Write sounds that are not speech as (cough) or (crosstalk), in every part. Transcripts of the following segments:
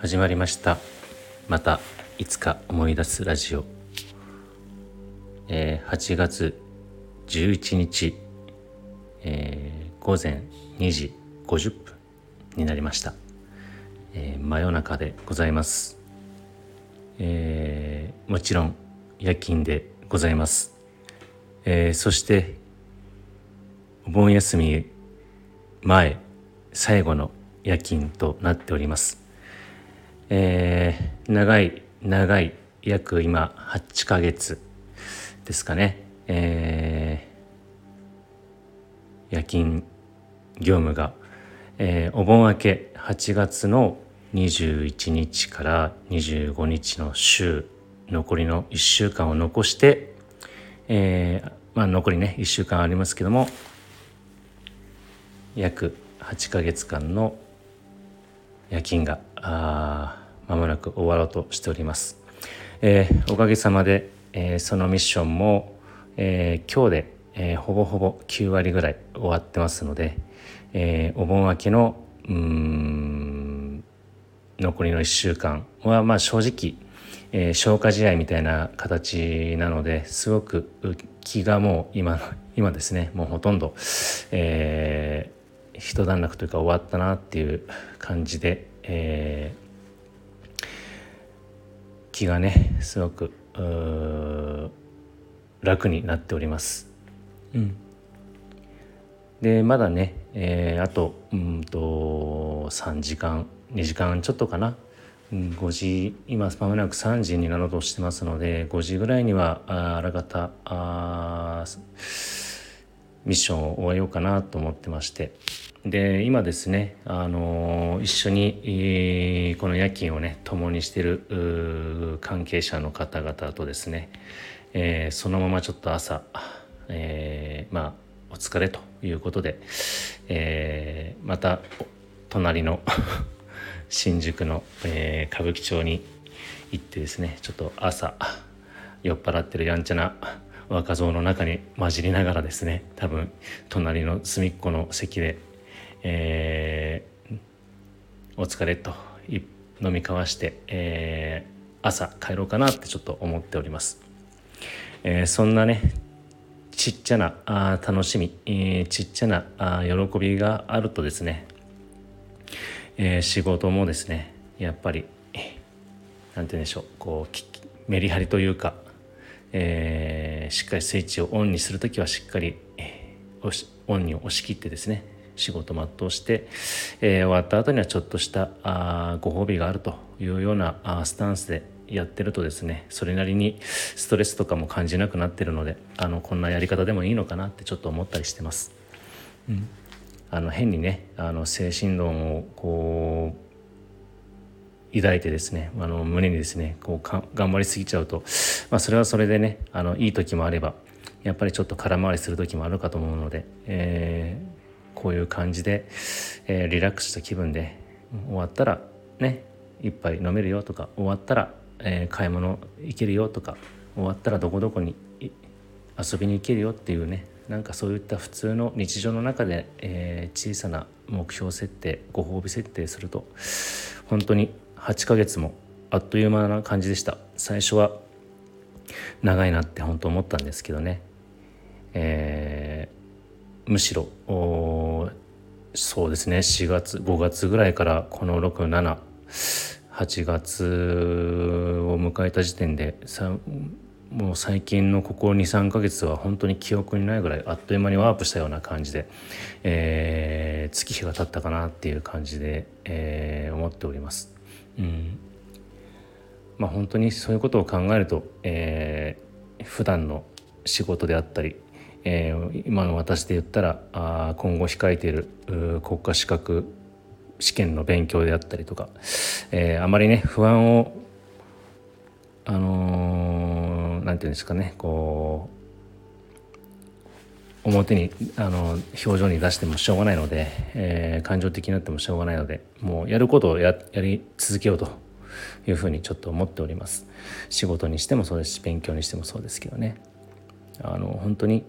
始まりました。またいつか思い出すラジオ、えー、8月11日、えー、午前2時50分になりました、えー、真夜中でございます、えー、もちろん夜勤でございます、えー、そしてお盆休み前最後の夜勤となっております。えー、長い長い約今8ヶ月ですかね、えー、夜勤業務が、えー、お盆明け8月の21日から25日の週残りの1週間を残して、えーまあ、残りね1週間ありますけども約8ヶ月間の夜勤があ間もなく終わろうとしております。えー、おかげさまで、えー、そのミッションも、えー、今日で、えほぼほぼ9割ぐらい終わってますので、えお盆明けのうん残りの1週間はまあ正直、え消化試合みたいな形なのですごく気がもう今 (laughs) 今ですねもうほとんど、えー、一段落というか終わったなっていう感じで、えー、気がねすごく楽になっております。うん、でまだね、えー、あとうんと3時間2時間ちょっとかな。5時今まもなく3時になろうとしてますので5時ぐらいにはああらかたあミッションを終えようかなと思ってましてで今ですね、あの一緒にこの夜勤をね共にしてる関係者の方々とですね、えー、そのままちょっと朝、えー、まあお疲れということで、えー、また隣の (laughs) 新宿の、え、歌舞伎町に行ってですねちょっと朝酔っ払ってるやんちゃな若造の中に混じりながらですね多分隣の隅っこの席でえー、お疲れと飲み交わして、えー、朝帰ろうかなってちょっと思っております。えー、そんなねちっちゃなあ楽しみ、えー、ちっちゃなあ喜びがあるとですね、え、仕事もですねやっぱり何て言うんでしょうこうメリハリというか、え、しっかりスイッチをオンにする時はしっかり、えー、オンに押し切ってですね仕事全うして、えー、終わった後にはちょっとしたあご褒美があるというようなあスタンスでやってるとですねそれなりにストレスとかも感じなくなってるのであのこんなやり方でもいいのかなってちょっと思ったりしてます。うん、あの変にねあの精神論をこう抱いてですねあの胸にですねこう頑張りすぎちゃうと、まあ、それはそれでねあのいい時もあればやっぱりちょっと空回りする時もあるかと思うので、えこういう感じで、えー、リラックスした気分で終わったらね一杯飲めるよとか終わったら、えー、買い物行けるよとか終わったらどこどこに遊びに行けるよっていうねなんかそういった普通の日常の中で、えー、小さな目標設定ご褒美設定すると本当に8ヶ月もあっという間な感じでした。最初は長いなって本当思ったんですけどね、えー、むしろそうですね4月5月ぐらいからこの678月を迎えた時点でさもう最近のここ23ヶ月は本当に記憶にないぐらいあっという間にワープしたような感じで、えー、月日が経ったかなっていう感じで、えー、思っております。うんまあ、本当にそういうことを考えると、えー、普段の仕事であったりえー、今の私で言ったらあ今後控えている国家資格試験の勉強であったりとか、えー、あまりね不安をあのー、なんていうんですかねこう表にあの表情に出してもしょうがないので、えー、感情的になってもしょうがないのでもうやることをややり続けようというふうにちょっと思っております。仕事にしてもそうですし勉強にしてもそうですけどね。あの本当に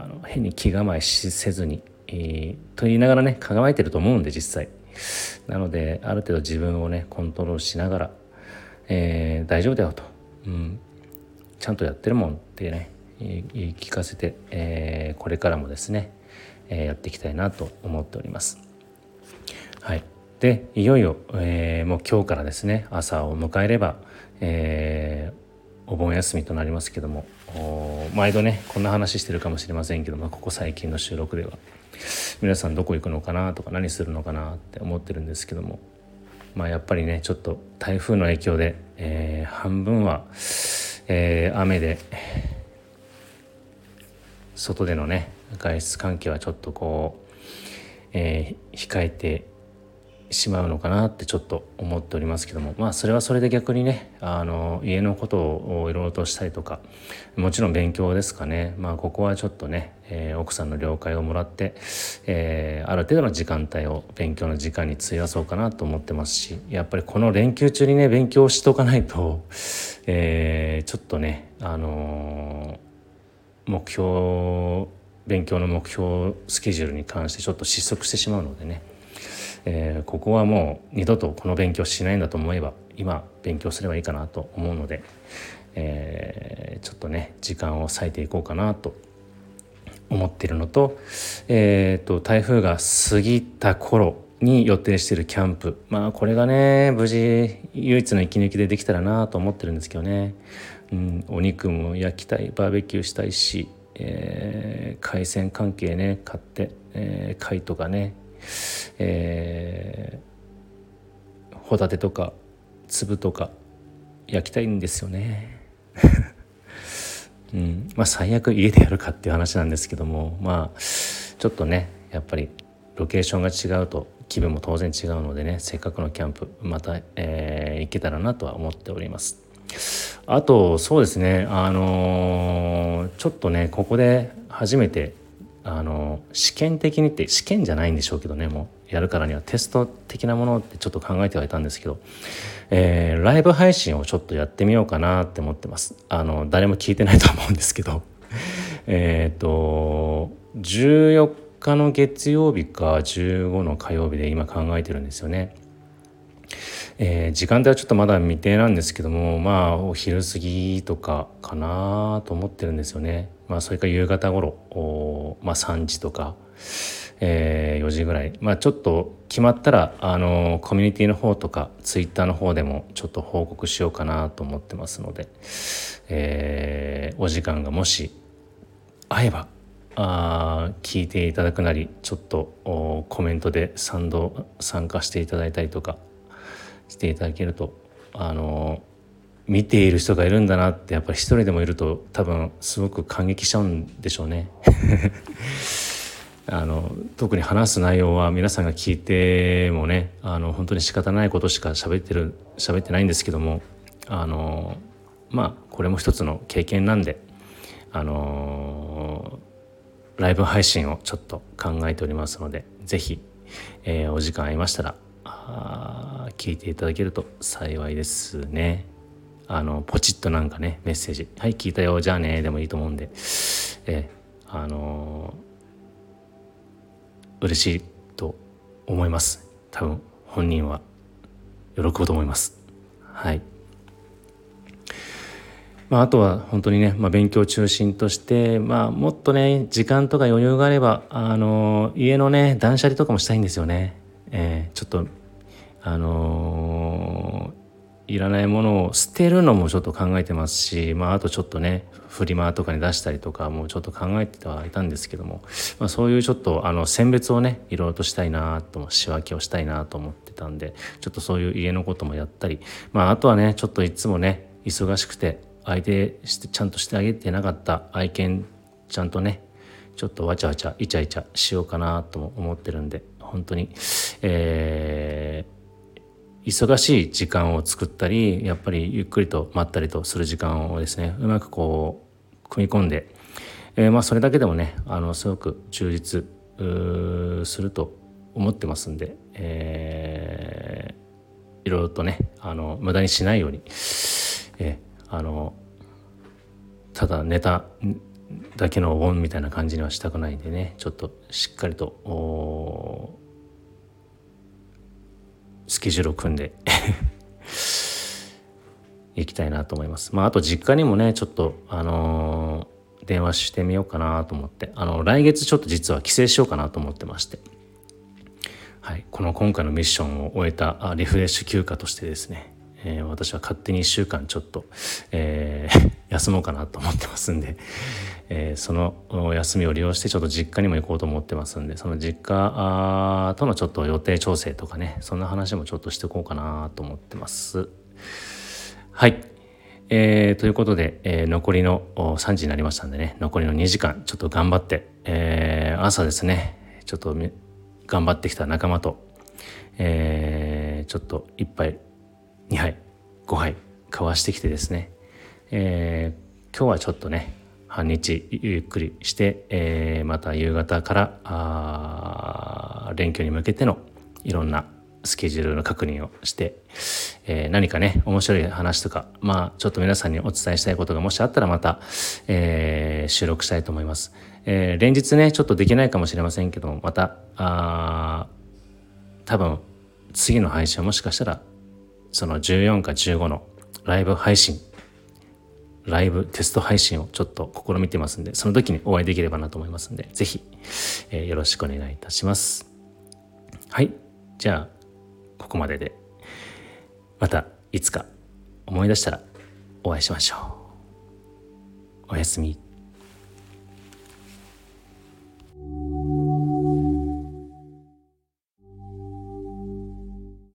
あの変に気構えせずに、えー、と言いながらね構えてると思うんで実際、なのである程度自分をねコントロールしながら、えー、大丈夫だよと、うん、ちゃんとやってるもんってね言い聞かせて、えー、これからもですね、え、やっていきたいなと思っております。はい、でいよいよ、え、もう今日からですね朝を迎えれば、え、お盆休みとなりますけども毎度ねこんな話してるかもしれませんけどもここ最近の収録では皆さんどこ行くのかなとか何するのかなって思ってるんですけどもまあやっぱりねちょっと台風の影響で、えー、半分は、えー、雨で外でのね外出関係はちょっとこう、えー、控えてしまうのかなってちょっと思っておりますけども。まあそれはそれで逆にねあの家のことをいろいろとしたりとかもちろん勉強ですかね。まあここはちょっとね、えー、奥さんの了解をもらって、えー、ある程度の時間帯を勉強の時間に費やそうかなと思ってますしやっぱりこの連休中にね勉強しとかないと、えー、ちょっとねあの目標勉強の目標スケジュールに関してちょっと失速してしまうのでね。えー、ここはもう二度とこの勉強しないんだと思えば今勉強すればいいかなと思うので、えー、ちょっとね時間を割いていこうかなと思ってるのと,、えーと、台風が過ぎた頃に予定しているキャンプ。まあこれがね無事唯一の息抜きでできたらなと思ってるんですけどね、うん、お肉も焼きたいバーベキューしたいし、えー、海鮮関係ね買って、えー、貝とかねえ、ホタテとか粒とか焼きたいんですよね。(laughs) うんまあ、最悪家でやるかっていう話なんですけどもまあちょっとねやっぱりロケーションが違うと気分も当然違うのでねせっかくのキャンプまた、えー、行けたらなとは思っております。あとそうですねあのー、ちょっとねここで初めてあの試験的にって試験じゃないんでしょうけどねもうやるからにはテスト的なものってちょっと考えてはいたんですけど、えー、ライブ配信をちょっとやってみようかなって思ってます。あの誰も聞いてないと思うんですけど。(laughs) えっと14日の月曜日か15の火曜日で今考えてるんですよね。えー、時間帯はちょっとまだ未定なんですけどもまあお昼過ぎとかかなと思ってるんですよね。まあ、それか夕方頃まあ、3時とか、えー、4時ぐらい、まあ、ちょっと決まったらあのコミュニティの方とかツイッターの方でもちょっと報告しようかなと思ってますので、えー、お時間がもし合えばあ聞いていただくなりちょっとコメントで賛同参加していただいたりとかていただけるとあの見ている人がいるんだなってやっぱり一人でもいると多分すごく感激しちゃうんでしょうね。(laughs) あの特に話す内容は皆さんが聞いてもねあの本当に仕方ないことしか喋ってる喋ってないんですけどもあのまあこれも一つの経験なんであのライブ配信をちょっと考えておりますので是非、えー、お時間ありましたら聞いていただけると幸いですね。あのポチッとなんかねメッセージ「はい聞いたよ。じゃあね」でもいいと思うんで。えあのー、嬉しいと思います。多分本人は喜ぶと思います。はい。まあ、あとは本当にね、まあ、勉強中心として、まあ、もっとね時間とか余裕があればあの家のね断捨離とかもしたいんですよね、えー、ちょっとあのいらないものを捨てるのもちょっと考えてますし、まあ、あとちょっとねフリマとかに出したりとかもちょっと考えてはいたんですけども、まあ、そういうちょっとあの選別をねいろいろとしたいなと仕分けをしたいなと思ってたんでちょっとそういう家のこともやったり、まあ、あとはねちょっといつもね忙しくて相手してちゃんとしてあげてなかった愛犬ちゃんとねちょっとわちゃわちゃイチャイチャしようかなとも思ってるんで本当にえー忙しい時間を作ったりやっぱりゆっくりと待ったりとする時間をですねうまくこう組み込んで、えー、まあそれだけでもねあのすごく充実すると思ってますんで、えー、いろいろとねあの無駄にしないように、えー、あのただネタだけのオンみたいな感じにはしたくないんでねちょっとしっかりとスケジュールを組んで (laughs) 行きたいなと思います。まあ、あと実家にもねちょっとあのー、電話してみようかなと思って。あの来月ちょっと実は帰省しようかなと思ってまして、はい、この今回のミッションを終えたリフレッシュ休暇としてですね。えー、私は勝手に1週間ちょっと、えー、(laughs) 休もうかなと思ってますんで、えー、その休みを利用してちょっと実家にも行こうと思ってますんでその実家とのちょっと予定調整とかねそんな話もちょっとしていこうかなと思ってます。はい。えー、ということで、えー、残りの3時になりましたんでね残りの2時間ちょっと頑張って、えー、朝ですねちょっと頑張ってきた仲間と、えー、ちょっと一杯2杯5杯交わしてきてですね、えー、今日はちょっとね半日ゆっくりして、えー、また夕方からあ連休に向けてのいろんなスケジュールの確認をして、えー、何かね面白い話とかまあちょっと皆さんにお伝えしたいことがもしあったらまた、えー、収録したいと思います、えー、連日ねちょっとできないかもしれませんけどもまたあ多分次の配信はもしかしたらその14か15のライブ配信ライブテスト配信をちょっと試みてますんでその時にお会いできればなと思いますんで是非、えー、よろしくお願いいたします。はい。じゃあここまででまたいつか思い出したらお会いしましょう。おやすみ。